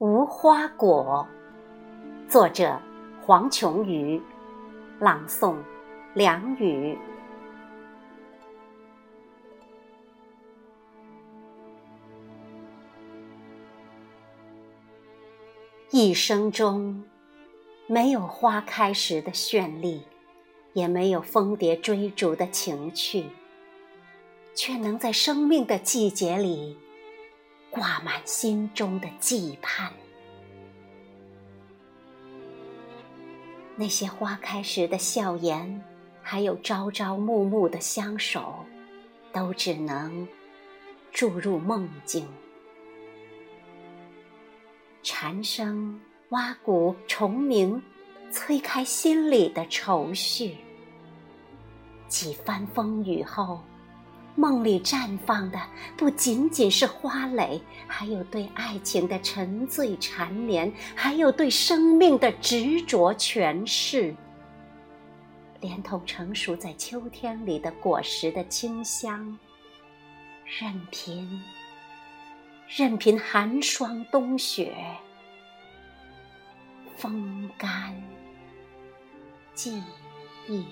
无花果，作者黄琼瑜，朗诵梁雨。一生中，没有花开时的绚丽，也没有蜂蝶追逐的情趣，却能在生命的季节里。挂满心中的期盼。那些花开时的笑颜，还有朝朝暮暮的相守，都只能注入梦境。蝉声、蛙鼓、虫鸣，催开心里的愁绪。几番风雨后。梦里绽放的不仅仅是花蕾，还有对爱情的沉醉缠绵，还有对生命的执着诠释，连同成熟在秋天里的果实的清香，任凭任凭寒霜冬雪，风干记忆。